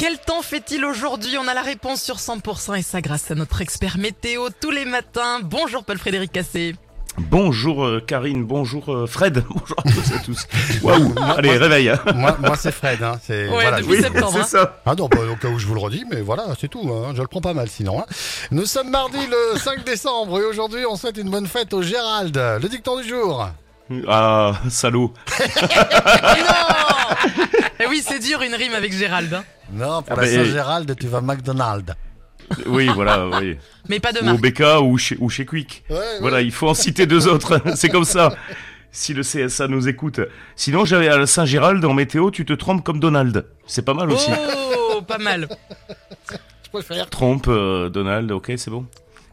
Quel temps fait-il aujourd'hui? On a la réponse sur 100% et ça grâce à notre expert météo tous les matins. Bonjour Paul-Frédéric Cassé. Bonjour euh, Karine, bonjour euh, Fred, bonjour à tous et à tous. Waouh, allez réveil. Moi, moi c'est Fred. Hein. C'est, Ouais, voilà, depuis je- septembre, c'est hein. ça. Ah non, bah, au cas où je vous le redis, mais voilà, c'est tout. hein. Je le prends pas mal sinon. hein. Nous sommes mardi le 5 décembre et aujourd'hui on souhaite une bonne fête au Gérald. Le dicton du jour. Ah, salaud. non oui, c'est dur une rime avec Gérald. hein. Non, pour Ah la bah, Saint-Gérald, tu vas McDonald's. Oui, voilà, oui. Mais pas de Ou au marque. BK ou chez, ou chez Quick. Ouais, ouais. Voilà, il faut en citer deux autres. C'est comme ça. Si le CSA nous écoute. Sinon, j'avais à Saint-Gérald en météo, tu te trompes comme Donald. C'est pas mal aussi. Oh, pas mal. Je préfère. Trompe, euh, Donald, ok, c'est bon.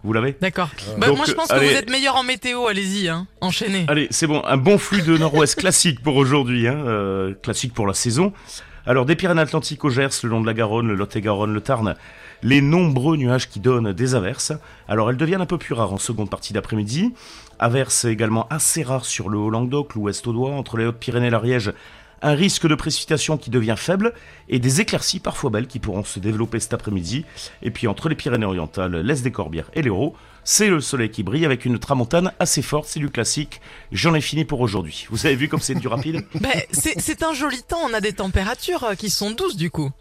Vous l'avez D'accord. Bah, Donc, moi je pense que vous êtes meilleur en météo, allez-y, hein. enchaînez. Allez, c'est bon, un bon flux de nord-ouest classique pour aujourd'hui, hein, euh, classique pour la saison. Alors, des Pyrénées-Atlantiques au Gers, le long de la Garonne, le Lot-et-Garonne, le Tarn, les nombreux nuages qui donnent des averses. Alors, elles deviennent un peu plus rares en seconde partie d'après-midi. Averses également assez rares sur le Haut-Languedoc, l'Ouest Audois, entre les Hautes-Pyrénées et l'Ariège. Un risque de précipitation qui devient faible et des éclaircies parfois belles qui pourront se développer cet après-midi. Et puis entre les Pyrénées-Orientales, l'Est des Corbières et l'Hérault, c'est le soleil qui brille avec une tramontane assez forte, c'est du classique. J'en ai fini pour aujourd'hui. Vous avez vu comme c'est du rapide? C'est c'est un joli temps, on a des températures euh, qui sont douces du coup.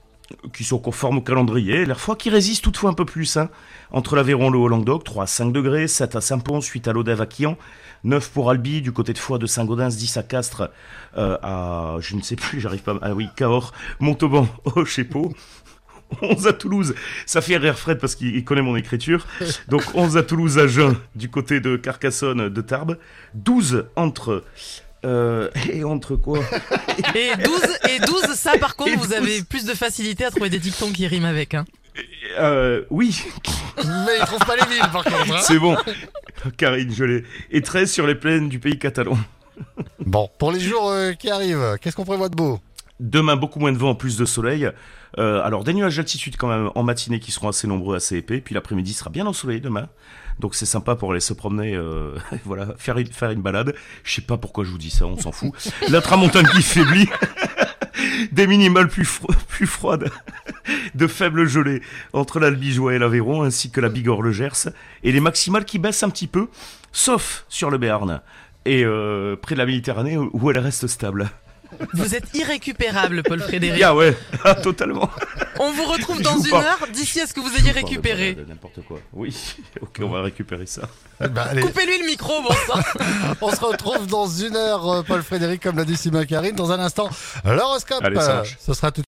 Qui sont conformes au calendrier, l'air froid qui résiste toutefois un peu plus. Hein. Entre l'Aveyron le Haut-Languedoc, 3 à 5 degrés, 7 à Saint-Pons, 8 à Lodève à Quillan, 9 pour Albi, du côté de Foix de Saint-Gaudens, 10 à Castres, euh, à, je ne sais plus, j'arrive pas, ah oui, Cahors, Montauban, Pau 11 à Toulouse, ça fait rire Fred parce qu'il il connaît mon écriture. Donc 11 à Toulouse, à Jeun, du côté de Carcassonne, de Tarbes. 12 entre... Euh, et entre quoi Et 12, et 12 ça par contre, Et vous 12. avez plus de facilité à trouver des dictons qui riment avec. Hein. euh, Oui, Mais il trouve pas les villes par contre. hein. c'est bon. Karine, je l'ai. Et 13 sur les plaines du pays catalan. Bon, pour les jours euh, qui arrivent, qu'est-ce qu'on prévoit de beau? Demain, beaucoup moins de vent, plus de soleil. Euh, alors, des nuages d'altitude quand même en matinée qui seront assez nombreux, assez épais. Puis l'après-midi sera bien ensoleillé demain. Donc c'est sympa pour aller se promener, euh, voilà, faire une, faire une balade. Je sais pas pourquoi je vous dis ça, on s'en fout. La tramontane qui faiblit. Des minimales plus, fro- plus froides. De faibles gelées entre l'Albigeois et l'Aveyron, ainsi que la Bigorre, le Gers. Et les maximales qui baissent un petit peu, sauf sur le Béarn. Et euh, près de la Méditerranée, où elle reste stable. Vous êtes irrécupérable, Paul Frédéric. Ah ouais, ah, totalement. On vous retrouve dans une pas. heure, d'ici à ce que vous ayez récupéré. N'importe quoi. Oui, ok, on va récupérer ça. Eh ben, Coupez-lui le micro, bon sang. On se retrouve dans une heure, euh, Paul Frédéric, comme l'a dit Simon Karine. Dans un instant, l'horoscope. Ce sera tout